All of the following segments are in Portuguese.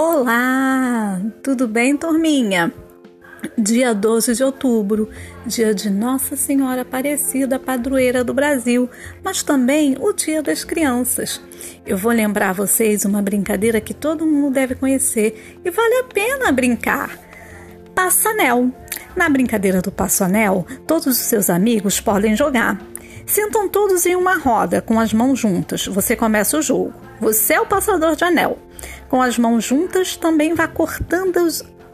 Olá, tudo bem, turminha? Dia 12 de outubro, dia de Nossa Senhora Aparecida, padroeira do Brasil, mas também o Dia das Crianças. Eu vou lembrar vocês uma brincadeira que todo mundo deve conhecer e vale a pena brincar. Passanel. Na brincadeira do Passanel, todos os seus amigos podem jogar. Sentam todos em uma roda, com as mãos juntas. Você começa o jogo. Você é o passador de anel. Com as mãos juntas, também vá cortando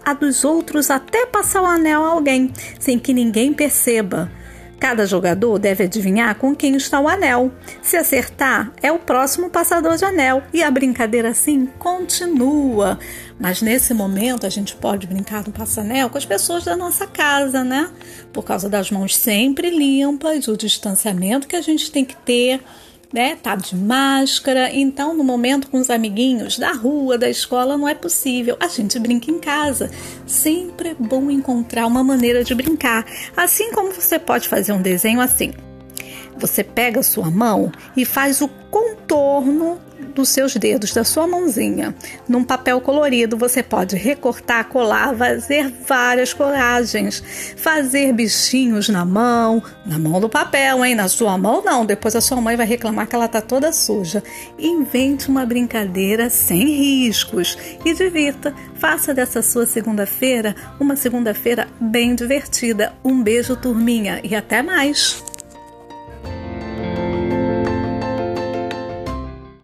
a dos outros até passar o anel a alguém, sem que ninguém perceba. Cada jogador deve adivinhar com quem está o anel. Se acertar, é o próximo passador de anel e a brincadeira assim continua. Mas nesse momento a gente pode brincar no passanel com as pessoas da nossa casa, né? Por causa das mãos sempre limpas, o distanciamento que a gente tem que ter né? Tá de máscara. Então, no momento com os amiguinhos da rua, da escola, não é possível. A gente brinca em casa. Sempre é bom encontrar uma maneira de brincar. Assim como você pode fazer um desenho assim. Você pega a sua mão e faz o contorno dos seus dedos, da sua mãozinha. Num papel colorido, você pode recortar, colar, fazer várias colagens, fazer bichinhos na mão, na mão do papel, hein? Na sua mão, não. Depois a sua mãe vai reclamar que ela tá toda suja. Invente uma brincadeira sem riscos e divirta. Faça dessa sua segunda-feira uma segunda-feira bem divertida. Um beijo, turminha, e até mais!